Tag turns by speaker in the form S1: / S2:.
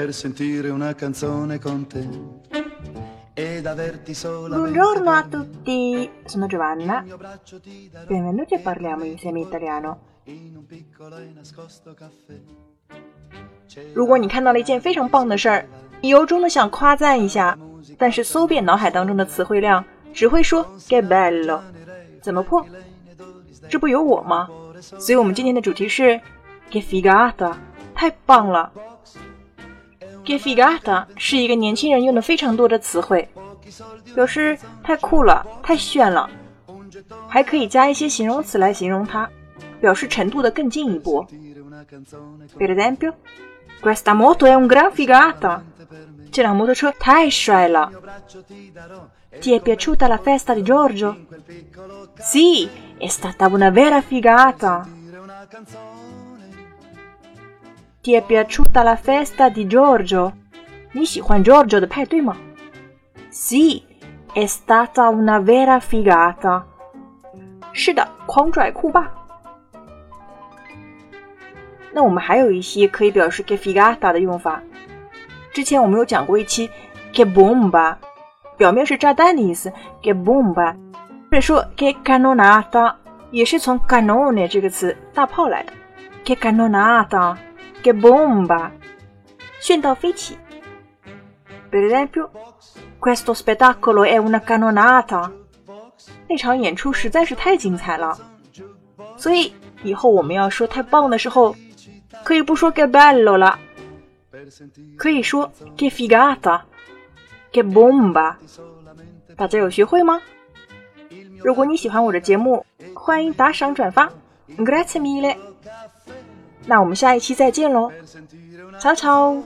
S1: per sentire una canzone con te ed averti solamente
S2: Buongiorno a tutti, sono Giovanna. Benvenuti Parliamo insieme italiano.
S1: in un piccolo e nascosto caffè
S2: 如果你看到了一件非常棒的事儿，由衷的想夸赞一下，但是搜遍脑海当中的词汇量，只会说 “che bello”，怎么破？这不有我吗？所以我们今天的主题是 “che figata”，太棒了。“che figata” 是一个年轻人用的非常多的词汇，表示太酷了、太炫了，还可以加一些形容词来形容它，表示程度的更进一步。
S1: dire una canzone con
S2: Per esempio, questa moto è un gran figata. 这辆摩托车太帅了。
S1: braccio ti darò
S2: Ti è piaciuta la festa di Giorgio?
S1: quel piccolo
S2: Sì, è stata una vera figata.
S1: dire una canzone
S2: Ti è piaciuta la festa di Giorgio? 你喜欢 Giorgio 的派对吗？Sì, è stata una vera figata. 是的，狂拽酷霸。那我们还有一些可以表示 che figata 的用法。之前我们有讲过一期 che bomba，表面是炸弹的意思，che bomba，或者说 che cannonata，也是从 cannone 这个词大炮来的，che Cannonata，che bomba，炫到飞起。Per esempio, questo spettacolo è una cannonata。那场演出实在是太精彩了，所以以后我们要说太棒的时候，可以不说 che bello 了可以说 che figata，che bomba。大家有学会吗？如果你喜欢我的节目，欢迎打赏转发，grazie mille。那我们下一期再见喽
S1: 超超